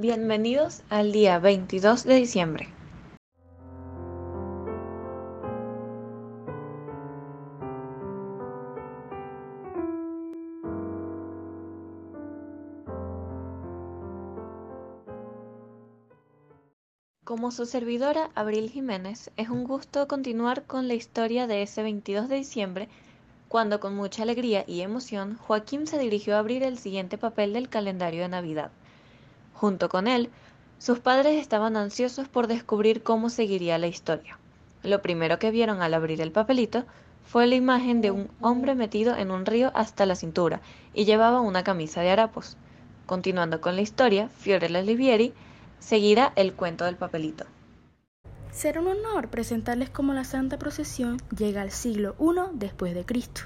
Bienvenidos al día 22 de diciembre. Como su servidora Abril Jiménez, es un gusto continuar con la historia de ese 22 de diciembre, cuando con mucha alegría y emoción Joaquín se dirigió a abrir el siguiente papel del calendario de Navidad. Junto con él, sus padres estaban ansiosos por descubrir cómo seguiría la historia. Lo primero que vieron al abrir el papelito fue la imagen de un hombre metido en un río hasta la cintura y llevaba una camisa de harapos. Continuando con la historia, Fiorella Olivieri seguirá el cuento del papelito. Será un honor presentarles cómo la Santa Procesión llega al siglo I después de Cristo.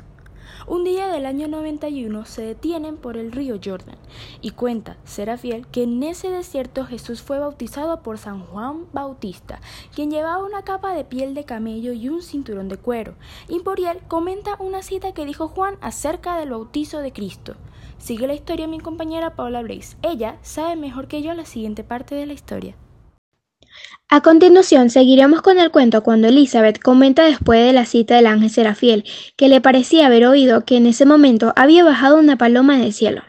Un día del año 91 se detienen por el río Jordan y cuenta Serafiel que en ese desierto Jesús fue bautizado por San Juan Bautista, quien llevaba una capa de piel de camello y un cinturón de cuero. Imporiel comenta una cita que dijo Juan acerca del bautizo de Cristo. Sigue la historia mi compañera Paula Blaze. Ella sabe mejor que yo la siguiente parte de la historia. A continuación seguiremos con el cuento cuando Elizabeth comenta después de la cita del ángel Serafiel que le parecía haber oído que en ese momento había bajado una paloma del cielo,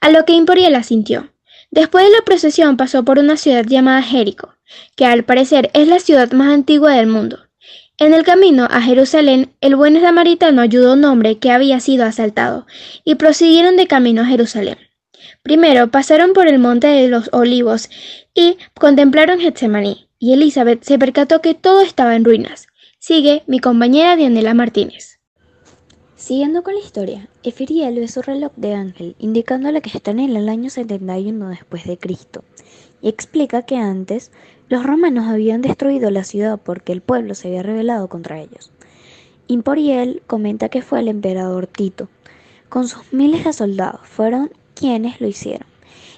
a lo que Imporiel asintió. Después de la procesión pasó por una ciudad llamada Jerico, que al parecer es la ciudad más antigua del mundo. En el camino a Jerusalén, el buen samaritano ayudó a un hombre que había sido asaltado, y prosiguieron de camino a Jerusalén. Primero pasaron por el monte de los olivos y contemplaron Getsemaní, y Elizabeth se percató que todo estaba en ruinas. Sigue mi compañera Dianela Martínez. Siguiendo con la historia, Efiriel ve su reloj de ángel, indicándole que está en el año 71 después de Cristo, y explica que antes los romanos habían destruido la ciudad porque el pueblo se había rebelado contra ellos. Imporiel comenta que fue el emperador Tito, con sus miles de soldados, fueron quienes lo hicieron.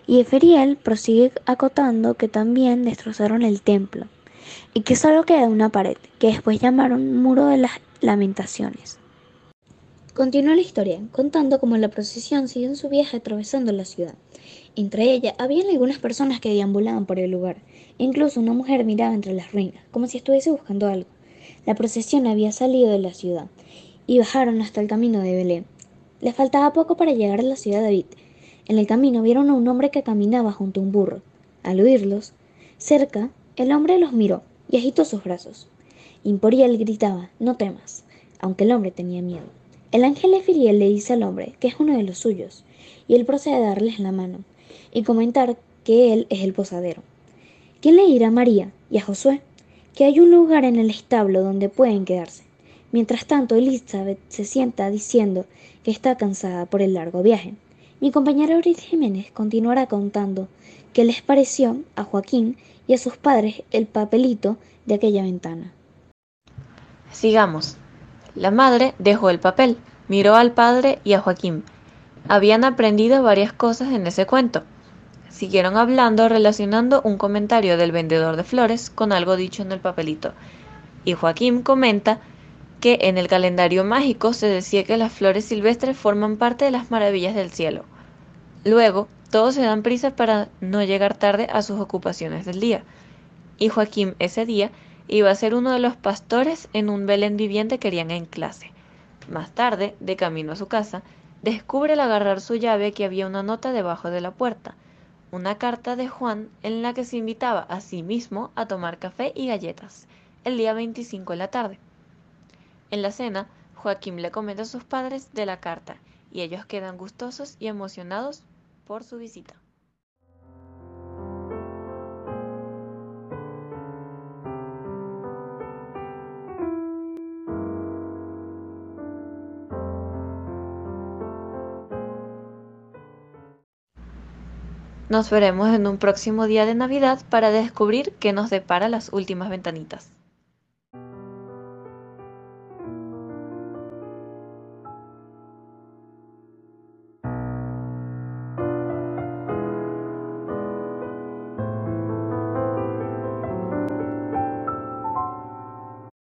Y Eferiel prosigue acotando que también destrozaron el templo y que solo queda una pared, que después llamaron Muro de las Lamentaciones. Continúa la historia, contando cómo la procesión siguió en su viaje atravesando la ciudad. Entre ellas había algunas personas que deambulaban por el lugar. Incluso una mujer miraba entre las ruinas, como si estuviese buscando algo. La procesión había salido de la ciudad y bajaron hasta el camino de Belén. Les faltaba poco para llegar a la ciudad de David, en el camino vieron a un hombre que caminaba junto a un burro. Al oírlos, cerca, el hombre los miró y agitó sus brazos. Imporiel gritaba, no temas, aunque el hombre tenía miedo. El ángel Efiriel le dice al hombre que es uno de los suyos, y él procede a darles la mano y comentar que él es el posadero. ¿Quién le dirá a María y a Josué que hay un lugar en el establo donde pueden quedarse? Mientras tanto, Elizabeth se sienta diciendo que está cansada por el largo viaje. Mi compañera Aurith Jiménez continuará contando qué les pareció a Joaquín y a sus padres el papelito de aquella ventana. Sigamos. La madre dejó el papel, miró al padre y a Joaquín. Habían aprendido varias cosas en ese cuento. Siguieron hablando relacionando un comentario del vendedor de flores con algo dicho en el papelito. Y Joaquín comenta que en el calendario mágico se decía que las flores silvestres forman parte de las maravillas del cielo. Luego, todos se dan prisa para no llegar tarde a sus ocupaciones del día. Y Joaquín ese día iba a ser uno de los pastores en un Belén viviente que querían en clase. Más tarde, de camino a su casa, descubre al agarrar su llave que había una nota debajo de la puerta, una carta de Juan en la que se invitaba a sí mismo a tomar café y galletas, el día 25 de la tarde. En la cena, Joaquín le comenta a sus padres de la carta y ellos quedan gustosos y emocionados por su visita. Nos veremos en un próximo día de Navidad para descubrir qué nos depara las últimas ventanitas.